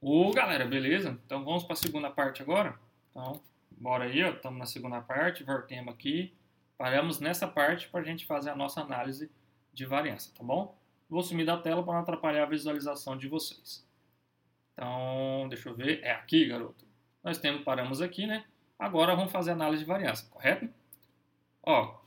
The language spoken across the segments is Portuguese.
Ô, galera, beleza? Então vamos para a segunda parte agora. Então, bora aí. Estamos na segunda parte, voltemos aqui. Paramos nessa parte para a gente fazer a nossa análise de variância, tá bom? Vou sumir da tela para não atrapalhar a visualização de vocês. Então, deixa eu ver. É aqui, garoto. Nós temos, paramos aqui, né? Agora vamos fazer a análise de variância, correto? Ó,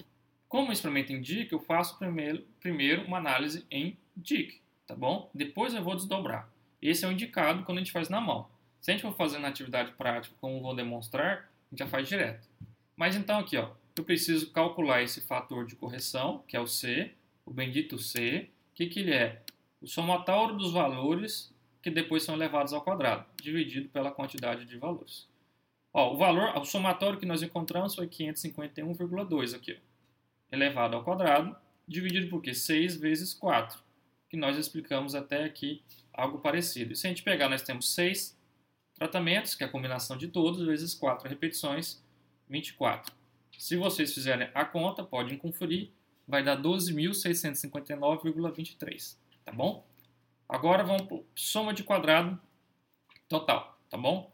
como o experimento indica, eu faço primeiro, primeiro uma análise em DIC, tá bom? Depois eu vou desdobrar. Esse é o indicado quando a gente faz na mão. Se a gente for fazer na atividade prática, como vou demonstrar, a gente já faz direto. Mas então aqui, ó, eu preciso calcular esse fator de correção, que é o C, o bendito C. O que, que ele é? O somatório dos valores que depois são elevados ao quadrado, dividido pela quantidade de valores. Ó, o valor, o somatório que nós encontramos foi 551,2 aqui, ó, elevado ao quadrado, dividido por quê? 6 vezes 4, que nós explicamos até aqui algo parecido. E se a gente pegar, nós temos 6 tratamentos, que é a combinação de todos, vezes 4 repetições, 24. Se vocês fizerem a conta, podem conferir, vai dar 12.659,23, tá bom? Agora vamos para soma de quadrado total, tá bom?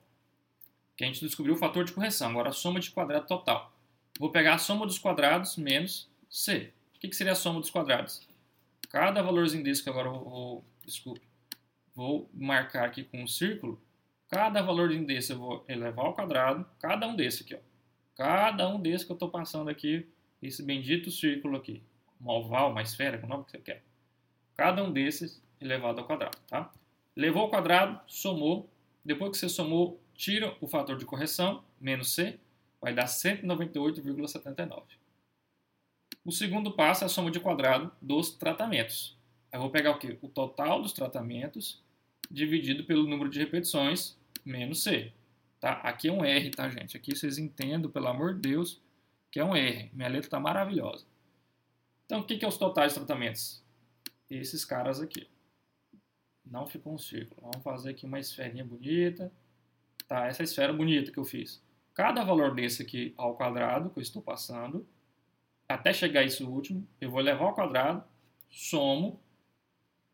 Que a gente descobriu o fator de correção, agora a soma de quadrado total. Vou pegar a soma dos quadrados menos C. O que, que seria a soma dos quadrados? Cada valorzinho desse que agora eu vou, desculpe, vou marcar aqui com um círculo, cada valorzinho desse eu vou elevar ao quadrado, cada um desse aqui, ó. Cada um desses que eu estou passando aqui, esse bendito círculo aqui, um oval, uma esfera, o nome que você quer. Cada um desses elevado ao quadrado, tá? Levou ao quadrado, somou. Depois que você somou, tira o fator de correção, menos C, vai dar 198,79. O segundo passo é a soma de quadrado dos tratamentos. Eu vou pegar o quê? O total dos tratamentos dividido pelo número de repetições menos C. Tá? Aqui é um R, tá, gente? Aqui vocês entendam, pelo amor de Deus, que é um R. Minha letra está maravilhosa. Então, o que, que é os totais tratamentos? Esses caras aqui. Não ficou um círculo. Vamos fazer aqui uma esferinha bonita. Tá, essa esfera bonita que eu fiz. Cada valor desse aqui ao quadrado que eu estou passando, até chegar a esse último, eu vou levar ao quadrado, somo,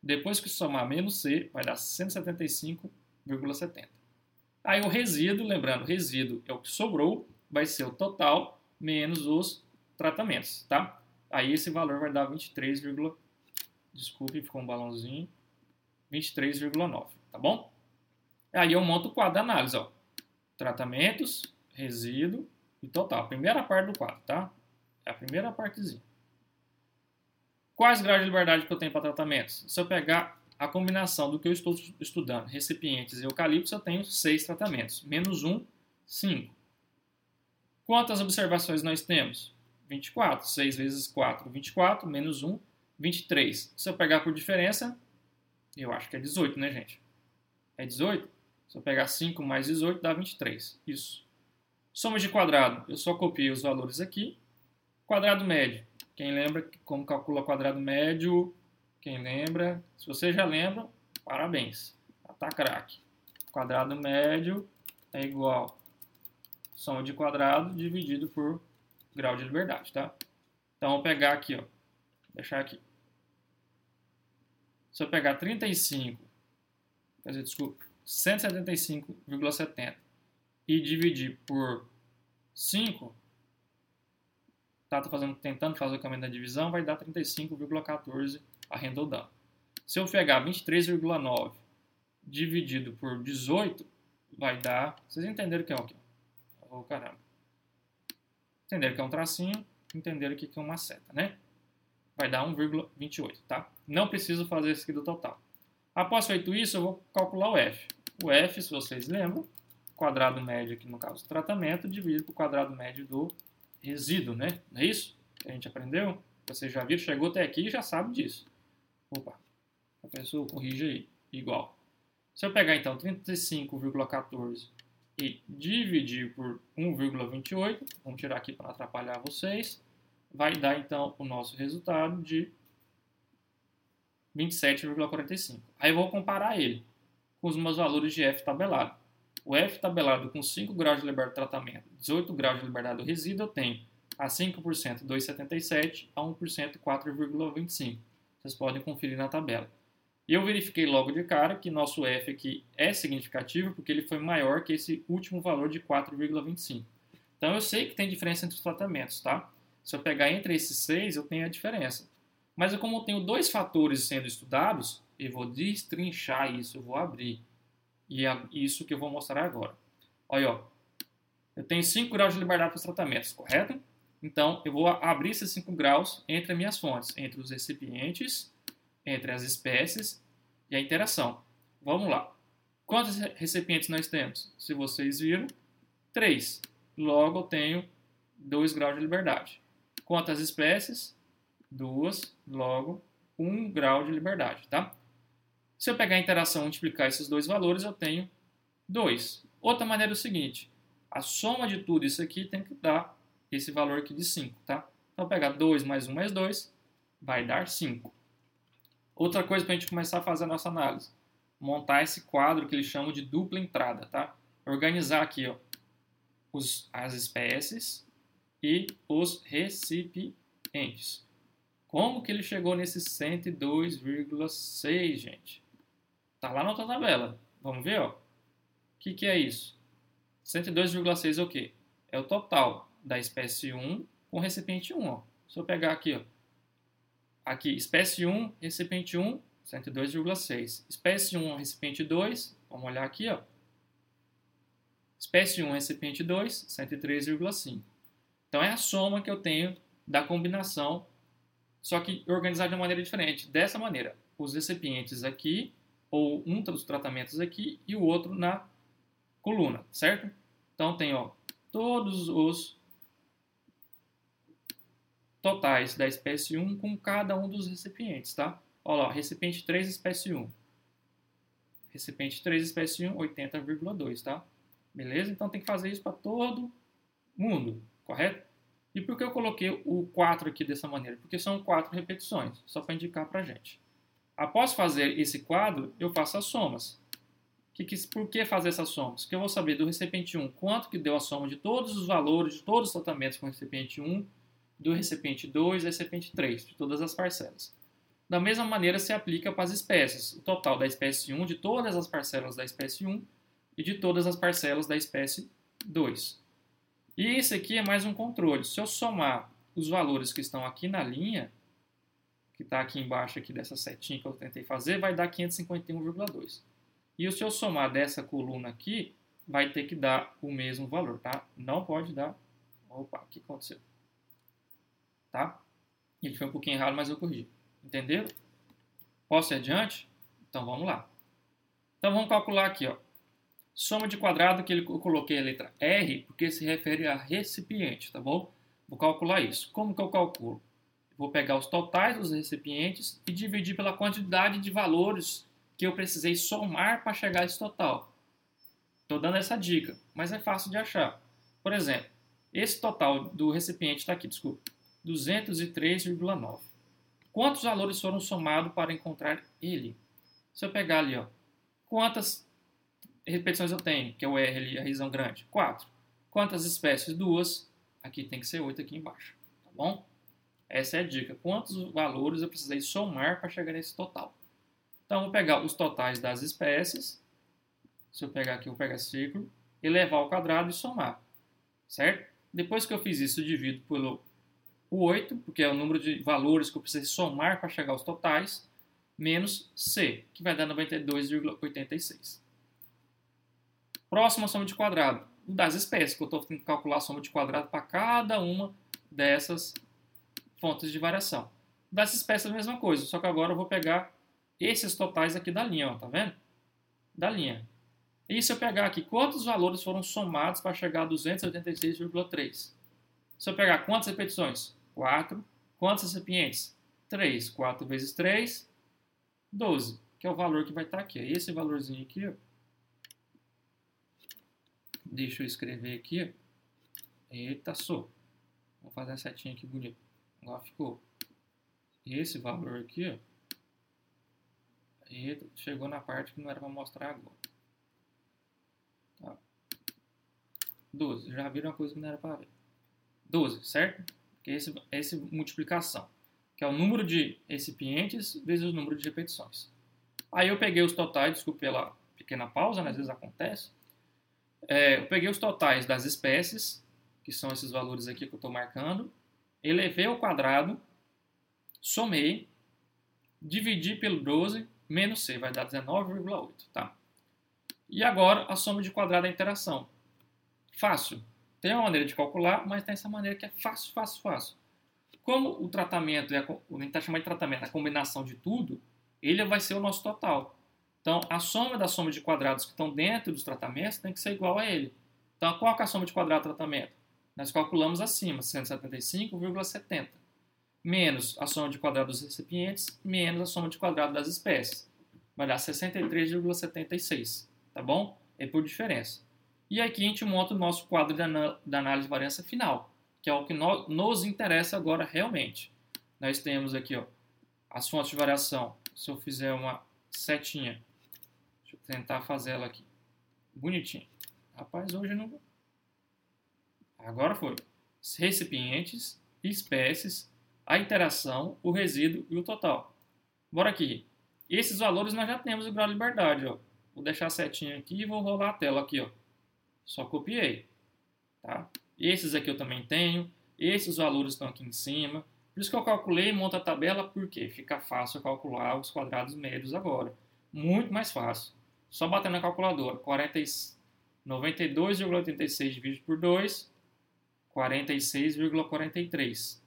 depois que somar menos C, vai dar 175,70. Aí o resíduo, lembrando, resíduo é o que sobrou, vai ser o total menos os tratamentos, tá? Aí esse valor vai dar 23, desculpe, ficou um balãozinho, 23,9, tá bom? Aí eu monto o quadro da análise, ó. Tratamentos, resíduo e total. Primeira parte do quadro, tá? É a primeira partezinha. Quais graus de liberdade que eu tenho para tratamentos? Se eu pegar a combinação do que eu estou estudando, recipientes e eucaliptos, eu tenho seis tratamentos. Menos um, cinco. Quantas observações nós temos? 24. 6 vezes 4, 24. Menos 1, 23. Se eu pegar por diferença, eu acho que é 18, né, gente? É 18? Se eu pegar 5 mais 18, dá 23. Isso. Soma de quadrado, eu só copiei os valores aqui. Quadrado médio, quem lembra como calcula quadrado médio? Quem lembra? Se você já lembra, parabéns. Tá craque. Quadrado médio é igual soma de quadrado dividido por grau de liberdade, tá? Então, vou pegar aqui, ó. Deixar aqui. Se eu pegar 35, quer dizer, desculpa, 175,70 e dividir por 5, tá, tô fazendo, tentando fazer o caminho da divisão, vai dar 35,14 arredondando. Se eu pegar 23,9 dividido por 18, vai dar... Vocês entenderam o que é o quê? Oh, caramba. Entenderam que é um tracinho, entenderam que é uma seta, né? Vai dar 1,28, tá? Não preciso fazer isso aqui do total. Após feito isso, eu vou calcular o F. O F, se vocês lembram, quadrado médio aqui no caso do tratamento, dividido por quadrado médio do resíduo, né? Não é isso que a gente aprendeu? Você já viu, chegou até aqui e já sabe disso. Opa, a pessoa corrige aí, igual. Se eu pegar então 35,14 e dividir por 1,28, vamos tirar aqui para não atrapalhar vocês, vai dar então o nosso resultado de 27,45. Aí eu vou comparar ele com os meus valores de F tabelado. O F tabelado com 5 graus de liberdade de tratamento, 18 graus de liberdade do resíduo, eu tenho a 5% 2,77, a 1% 4,25. Vocês podem conferir na tabela. E eu verifiquei logo de cara que nosso F aqui é significativo porque ele foi maior que esse último valor de 4,25. Então eu sei que tem diferença entre os tratamentos, tá? Se eu pegar entre esses seis, eu tenho a diferença. Mas como eu tenho dois fatores sendo estudados, eu vou destrinchar isso, eu vou abrir. E é isso que eu vou mostrar agora. Olha, ó. eu tenho 5 graus de liberdade para os tratamentos, correto? Então, eu vou abrir esses 5 graus entre as minhas fontes, entre os recipientes, entre as espécies e a interação. Vamos lá. Quantos recipientes nós temos? Se vocês viram, 3. Logo, eu tenho 2 graus de liberdade. Quantas espécies? 2. Logo, 1 um grau de liberdade, tá? Se eu pegar a interação e multiplicar esses dois valores, eu tenho 2. Outra maneira é o seguinte, a soma de tudo isso aqui tem que dar esse valor aqui de 5, tá? Então, pegar 2 mais 1 mais 2 vai dar 5. Outra coisa para a gente começar a fazer a nossa análise. Montar esse quadro que eles chamam de dupla entrada, tá? Organizar aqui, ó, os, as espécies e os recipientes. Como que ele chegou nesse 102,6, gente? Tá lá na outra tabela. Vamos ver, ó. O que, que é isso? 102,6 é o quê? É o total da espécie 1 com recipiente 1. Ó. Se eu pegar aqui, ó, aqui, espécie 1, recipiente 1, 102,6. Espécie 1, recipiente 2, vamos olhar aqui, ó. Espécie 1, recipiente 2, 103,5. Então é a soma que eu tenho da combinação, só que organizada de uma maneira diferente. Dessa maneira, os recipientes aqui, ou um dos tratamentos aqui e o outro na coluna, certo? Então tem ó, todos os totais da espécie 1 com cada um dos recipientes, tá? Olha lá, recipiente 3, espécie 1. Recipiente 3, espécie 1, 80,2, tá? Beleza? Então tem que fazer isso para todo mundo, correto? E por que eu coloquei o 4 aqui dessa maneira? Porque são 4 repetições, só para indicar para gente. Após fazer esse quadro, eu faço as somas. Que, que, por que fazer essas somas? Porque eu vou saber do recipiente 1 quanto que deu a soma de todos os valores, de todos os tratamentos com o recipiente 1, do recipiente 2 e recipiente 3, de todas as parcelas. Da mesma maneira se aplica para as espécies, o total da espécie 1 de todas as parcelas da espécie 1 e de todas as parcelas da espécie 2. E esse aqui é mais um controle. Se eu somar os valores que estão aqui na linha, que está aqui embaixo aqui dessa setinha que eu tentei fazer, vai dar 551,2. E se eu somar dessa coluna aqui, vai ter que dar o mesmo valor, tá? Não pode dar... Opa, o que aconteceu? tá? Ele foi um pouquinho errado, mas eu corrigi. Entenderam? Posso ir adiante? Então vamos lá. Então vamos calcular aqui, ó. Soma de quadrado que eu coloquei a letra R, porque se refere a recipiente, tá bom? Vou calcular isso. Como que eu calculo? Vou pegar os totais dos recipientes e dividir pela quantidade de valores que eu precisei somar para chegar a esse total. Estou dando essa dica, mas é fácil de achar. Por exemplo, esse total do recipiente está aqui, desculpa. 203,9. Quantos valores foram somados para encontrar ele? Se eu pegar ali, ó, quantas repetições eu tenho, que é o R ali, a razão grande? 4. Quantas espécies? Duas. Aqui tem que ser 8 aqui embaixo, tá bom? Essa é a dica. Quantos valores eu precisei somar para chegar nesse total? Então, vou pegar os totais das espécies. Se eu pegar aqui, eu vou pegar círculo, elevar ao quadrado e somar, certo? Depois que eu fiz isso, eu divido pelo o 8, porque é o número de valores que eu preciso somar para chegar aos totais, menos C, que vai dar 92,86. Próxima soma de quadrado, das espécies, que eu estou tendo que calcular a soma de quadrado para cada uma dessas fontes de variação. Das espécies a mesma coisa, só que agora eu vou pegar esses totais aqui da linha, ó, tá vendo? Da linha. E se eu pegar aqui, quantos valores foram somados para chegar a 286,3? Se eu pegar quantas repetições? 4. Quantos recipientes? 3. 4 vezes 3, 12, que é o valor que vai estar aqui. Esse valorzinho aqui. Deixa eu escrever aqui. Eita, sou. Vou fazer a setinha aqui bonito. Agora ficou. Esse valor aqui, ó. Eita, chegou na parte que não era para mostrar agora. Tá. 12. Já viram uma coisa que não era para ver. 12, certo? que é esse, essa multiplicação, que é o número de recipientes vezes o número de repetições. Aí eu peguei os totais, desculpe pela pequena pausa, né, às vezes acontece. É, eu peguei os totais das espécies, que são esses valores aqui que eu estou marcando, elevei ao quadrado, somei, dividi pelo 12, menos C, vai dar 19,8, tá? E agora a soma de quadrado da interação. Fácil. Tem uma maneira de calcular, mas tem essa maneira que é fácil, fácil, fácil. Como o tratamento, é a, a gente está chamando de tratamento, a combinação de tudo, ele vai ser o nosso total. Então, a soma da soma de quadrados que estão dentro dos tratamentos tem que ser igual a ele. Então, qual é a soma de quadrado do tratamento? Nós calculamos acima, 175,70. Menos a soma de quadrado dos recipientes, menos a soma de quadrado das espécies. Vai dar 63,76, tá bom? É por diferença. E aqui a gente monta o nosso quadro da análise de variância final, que é o que nos interessa agora realmente. Nós temos aqui ó, as fontes de variação. Se eu fizer uma setinha, deixa eu tentar fazer ela aqui, bonitinho. Rapaz, hoje não. Agora foi. Recipientes, espécies, a interação, o resíduo e o total. Bora aqui. Esses valores nós já temos o grau de liberdade. Ó. Vou deixar a setinha aqui e vou rolar a tela aqui. Ó. Só copiei. Tá? Esses aqui eu também tenho. Esses valores estão aqui em cima. Por isso que eu calculei e monto a tabela, porque fica fácil calcular os quadrados médios agora. Muito mais fácil. Só bater na calculadora. 92,86 dividido por 2, 46,43.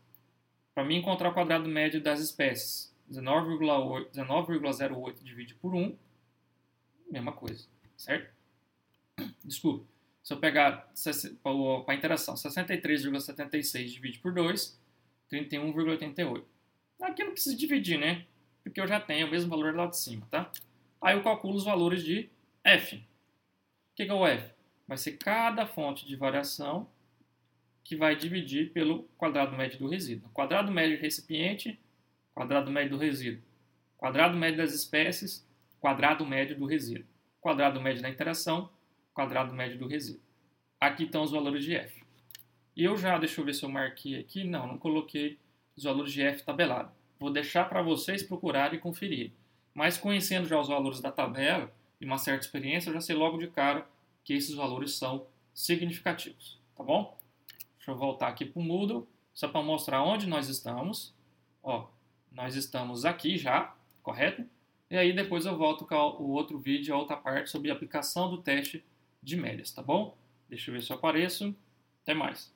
Para mim encontrar o quadrado médio das espécies, 19,08 19, dividido por 1, mesma coisa, certo? Desculpa. Se eu pegar para a interação, 63,76 dividido por 2, 31,88. Aqui não precisa dividir, né? Porque eu já tenho o mesmo valor lá de cima, tá? Aí eu calculo os valores de f. O que é o f? Vai ser cada fonte de variação que vai dividir pelo quadrado médio do resíduo. Quadrado médio do recipiente, quadrado médio do resíduo. Quadrado médio das espécies, quadrado médio do resíduo. Quadrado médio da interação, quadrado médio do resíduo. Aqui estão os valores de f. E eu já, deixa eu ver se eu marquei aqui. Não, não coloquei os valores de f tabelado. Vou deixar para vocês procurarem e conferir. Mas conhecendo já os valores da tabela e uma certa experiência, eu já sei logo de cara que esses valores são significativos. Tá bom? Deixa eu voltar aqui para o Moodle, só para mostrar onde nós estamos. Ó, nós estamos aqui já, correto? E aí depois eu volto com o outro vídeo, a outra parte sobre a aplicação do teste de médias, tá bom? Deixa eu ver se eu apareço. Até mais.